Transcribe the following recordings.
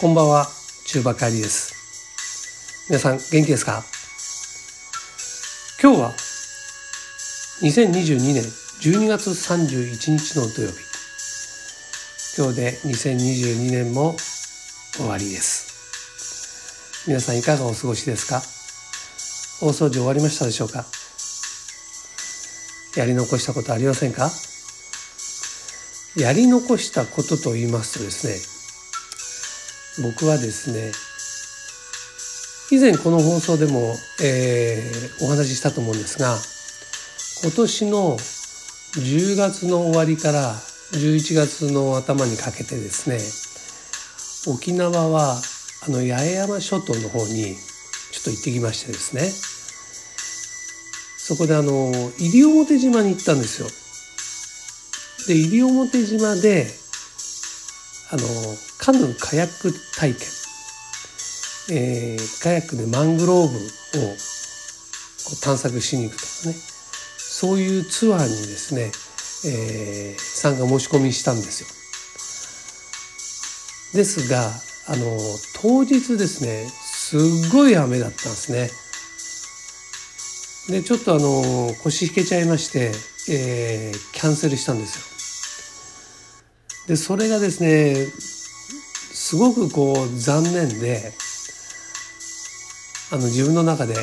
こんばんは、中馬帰りです。皆さん元気ですか？今日は2022年12月31日の土曜日。今日で2022年も終わりです。皆さんいかがお過ごしですか？大掃除終わりましたでしょうか？やり残したことありませんか？やり残したことと言いますとですね僕はですね以前この放送でも、えー、お話ししたと思うんですが今年の10月の終わりから11月の頭にかけてですね沖縄はあの八重山諸島の方にちょっと行ってきましてですねそこであの西表島に行ったんですよ。で西表島であのカヌーカヤック体験、えー、カヤックでマングローブをこう探索しに行くとかねそういうツアーにですね、えー、参加申し込みしたんですよ。ですがあの当日ですねすっごい雨だったんですね。でちょっとあの腰引けちゃいまして、えー、キャンセルしたんですよ。でそれがですねすごくこう残念であの自分の中であの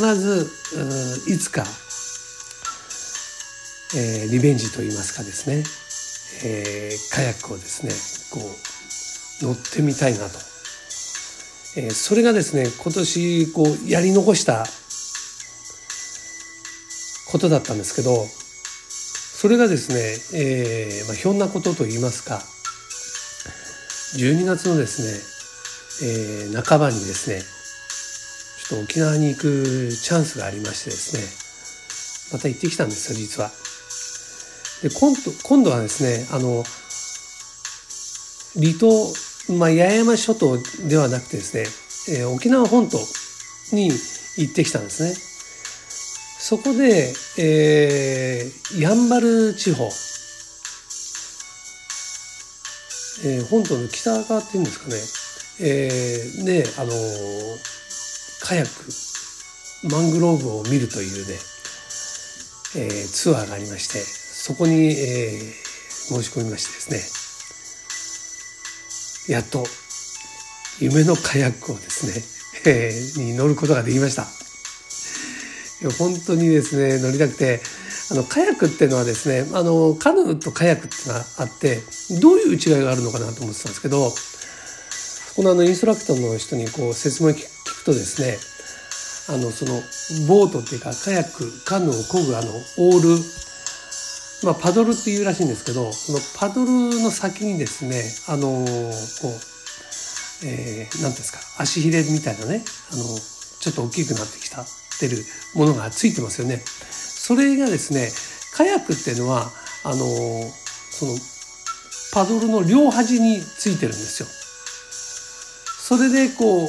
必ずいつか、えー、リベンジといいますかですね、えー、カヤックをですねこう乗ってみたいなと、えー、それがですね今年こうやり残したことだったんですけどそれがですね、えーまあ、ひょんなことといいますか12月のですね、えー、半ばにですねちょっと沖縄に行くチャンスがありましてですねまた行ってきたんですよ実は。で今度今度はですねあの離島、まあ、八重山諸島ではなくてですね、えー、沖縄本島に行ってきたんですね。そこで、えー、やんばる地方、えー、本島の北側っていうんですかね、えー、で、あのカヤックマングローブを見るというね、えー、ツアーがありましてそこに、えー、申し込みましてですねやっと夢のカヤックをですね、え、に乗ることができました。本当にですね乗りたくてあのカヤックっていうのはですねあのカヌーとカヤックっていうのがあってどういう違いがあるのかなと思ってたんですけどこのあのインストラクターの人にこう説明聞くとですねあのそのボートっていうかカヤックカヌーを漕ぐあのオールまあ、パドルっていうらしいんですけどそのパドルの先にですねあのこう、えー、ていうんですか足ひれみたいなねあのちょっと大きくなってきたってるものがついてますよね。それがですねカヤックっていうのはあのそのパドルの両端についてるんですよ。それでこう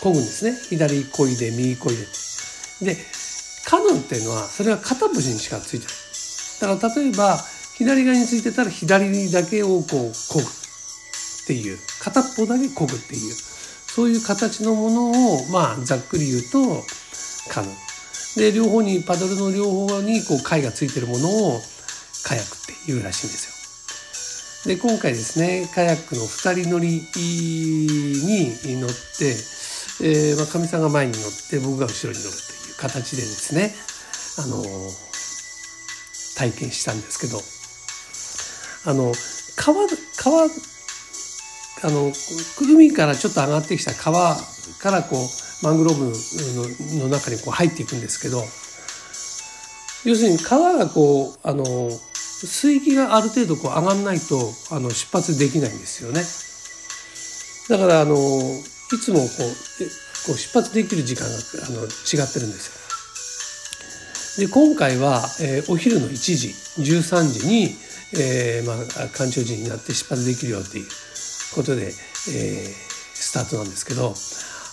漕ぐんですね左こいで右こいで。でカヌーっていうのはそれは片節にしかついてない。だから例えば左側についてたら左だけをこう漕ぐっていう片っぽだけ漕ぐっていうそういう形のものをまあざっくり言うとカヌーで両方にパドルの両方にこう貝がついてるものをカヤックっていうらしいんですよ。で今回ですねカヤックの2人乗りに乗ってえーまあ、かみさんが前に乗って僕が後ろに乗るという形でですねあの体験したんですけどあの川川あの海からちょっと上がってきた川からこうマングローブのの中にこう入っていくんですけど要するに川がこうあの水域がある程度こう上がんないとあの出発できないんですよね。だからあのいつもこうこう出発できる時間があの違ってるんですよ。で今回は、えー、お昼の1時13時に、えーまあ、干潮時になって出発できるよっていうことで、えー、スタートなんですけど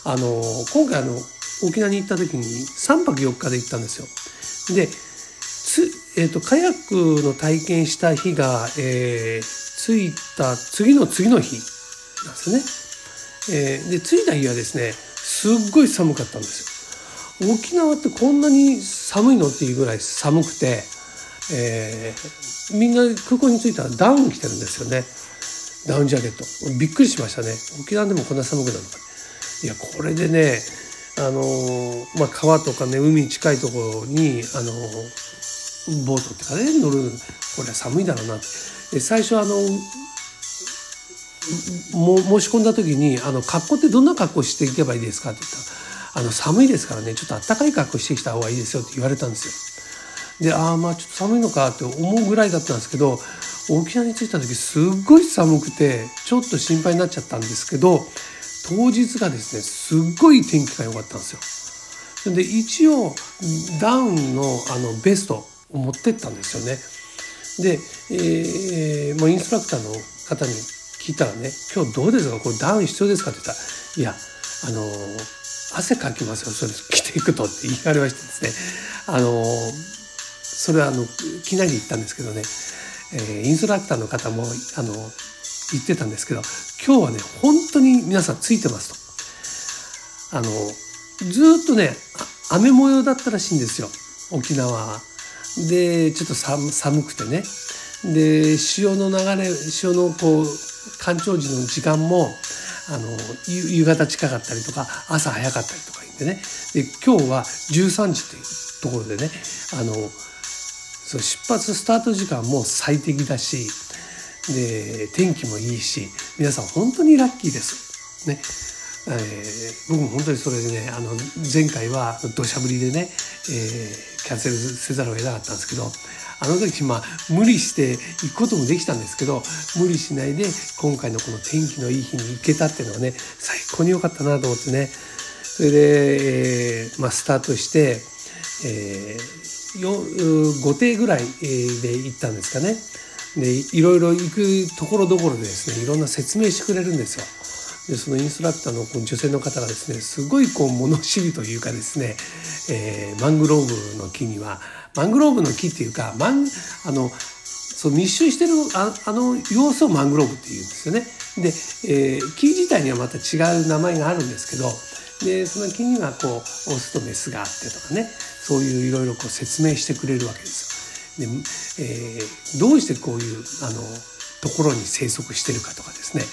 あの今回あの沖縄に行った時に3泊4日で行ったんですよ。でつ、えーと、カヤックの体験した日が、えー、着いた次の次の日なんですね。えー、で着いた日はですねすっごい寒かったんですよ。沖縄ってこんなに寒いのっていうぐらい寒くて、えー、みんな空港に着いたらダウン着てるんですよねダウンジャケットびっくりしましたね沖縄でもこんな寒くなるのかいやこれでねあのまあ、川とかね海に近いところにあのボートってかね乗るこれは寒いだろうなってで最初あのも申し込んだ時に「あの格好ってどんな格好していけばいいですか?」って言ったら「あの寒いですからねちょっとあったかい格好してきた方がいいですよ」って言われたんですよ。でああまあちょっと寒いのかって思うぐらいだったんですけど沖縄に着いた時すっごい寒くてちょっと心配になっちゃったんですけど当日がですねすっごい天気が良かったんですよ。で一応ダウンのあのベストを持ってったんですよね。で、えー、もうインストラクターの方に聞いたらね「今日どうですか？これダウン必要ですか?」って言ったら「いやあの汗かきますよそれ着ていくと」って言われましてですねあのそれはあのきなり言ったんですけどね、えー、インストラクターの方もあの言ってたんですけど今日はね本当に皆さんついてますと。あのずっとね雨模様だったらしいんですよ沖縄。でちょっと寒くてね。で潮の流れ潮のこう干潮時の時間もあの夕方近かったりとか朝早かったりとか言ってね。で今日は13時というところでねあのそう出発スタート時間も最適だしで天気もいいし皆さん本当にラッキーです。ねえー、僕も本当にそれでねあの前回は土砂降りでね、えー、キャンセルせざるを得なかったんですけどあの時まあ無理して行くこともできたんですけど無理しないで今回のこの天気のいい日に行けたっていうのはね最高に良かったなと思ってねそれで、えーまあ、スタートして、えー、5艇ぐらいで行ったんですかね。でいろいろ行くところどころでですねいろんな説明してくれるんですよ。でそのインストラクターの女性の方がですねすごいこう物知りというかですね、えー、マングローブの木にはマングローブの木っていうかマンあのそう密集してるああの様子をマングローブっていうんですよね。で、えー、木自体にはまた違う名前があるんですけどでその木にはこうオスとメスがあってとかねそういういろいろ説明してくれるわけですよ。で、えー、どうしてこういうあのところに生息してるかとかですね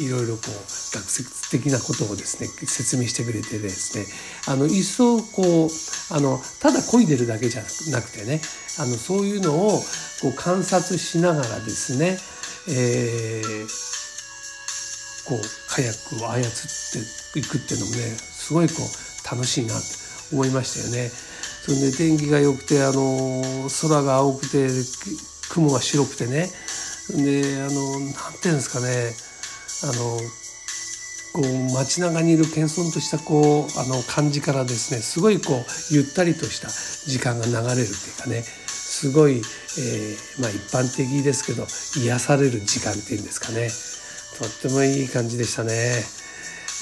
いろいろこう学説的なことをですね説明してくれてですねあの一層こうあのただ漕いでるだけじゃなくてねあのそういうのをこう観察しながらですね、えー、こうカヤックを操っていくっていうのもねすごいこう楽しいなって思いましたよね。それで天気が良くてあの空が青くて雲が白くてね。であのなんていうんですかね。あのこう街中にいる謙遜としたこうあの感じからですねすごいこうゆったりとした時間が流れるっていうかね。すごい、えー、まあ一般的ですけど癒される時間っていうんですかね。とってもいい感じでしたね。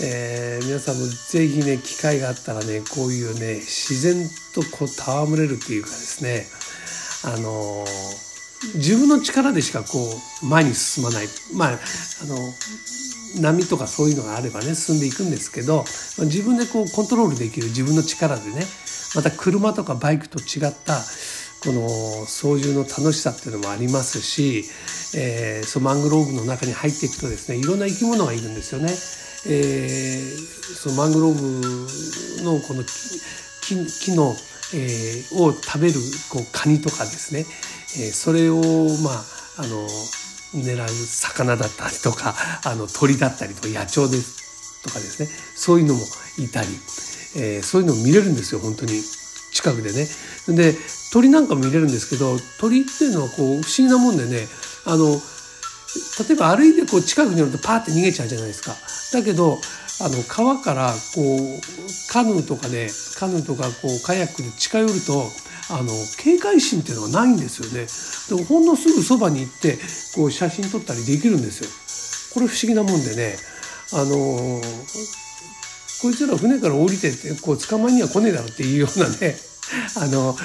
えー、皆さんも是非ね機会があったらねこういうね自然とこう戯れるっていうかですねあのー、自分の力でしかこう前に進まないまああの波とかそういうのがあればね進んでいくんですけど自分でこうコントロールできる自分の力でねまた車とかバイクと違ったこの操縦の楽しさっていうのもありますし、えー、そのマングローブの中に入っていくとですねいろんな生き物がいるんですよね。えー、そのマングローブのこの木木の、えー、を食べるこうカニとかですね、えー、それをまああの狙う魚だったりとかあの鳥だったりとか野鳥ですとかですね。そういうのもいたり、えー、そういうのも見れるんですよ本当に。近くでね。で鳥なんかも見れるんですけど鳥っていうのはこう不思議なもんでねあの例えば歩いてこう近くに寄るとパーって逃げちゃうじゃないですか。だけどあの川からこうカヌーとかでカヌーとかこうカヤックで近寄るとあの警戒心っていうのはないんですよね。でもほんのすぐそばに行ってこう写真撮ったりできるんですよ。これ不思議なもんでねあのこいつら船から降りてってこう捕まえには来ねえだろっていうようなねあの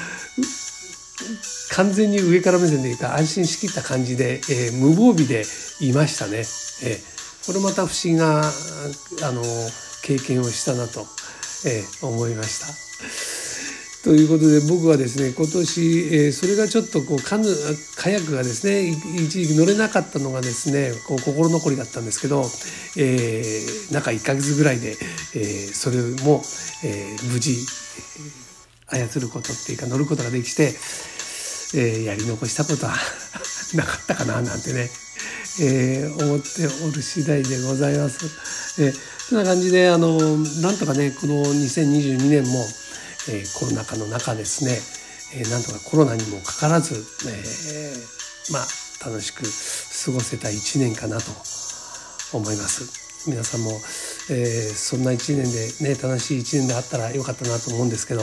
完全に上から目線でいた安心しきった感じで、えー、無防備でいましたね。えーこれまた不思議なあの経験をしたなと、えー、思いました。ということで僕はですね今年、えー、それがちょっとこうカヌカヤックがですね一時期乗れなかったのがですねこう心残りだったんですけど、えー、中1ヶ月ぐらいで、えー、それも、えー、無事操ることっていうか乗ることができて、えー、やり残したことは なかったかななんてね、えー、思っておる次第でございます。えー、そんな感じであのなんとかねこの2022年もえ、コロナ禍の中ですね、えー、なんとかコロナにもかからず、え、まあ楽しく過ごせた1年かなと思います。皆さんも、えー、そんな1年でね楽しい1年であったらよかったなと思うんですけど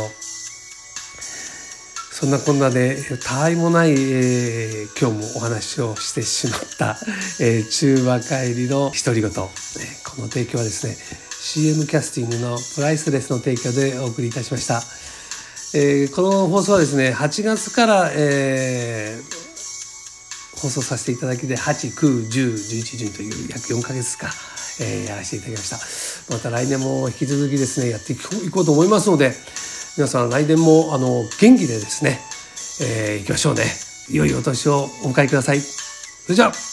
そんなこんなでたわいもない、えー、今日もお話をしてしまった、えー、中和帰りの独り言、えー、この提供はですね CM キャスティングのプライスレスの提供でお送りいたしました。えー、この放送はですね、8月から、えー、放送させていただきで、8、9、10、11、12という約4ヶ月か、えー、やらせていただきました。また来年も引き続きですね、やっていこうと思いますので、皆さん来年もあの元気でですね、えー、行きましょうね。良いお年をお迎えください。それじゃあ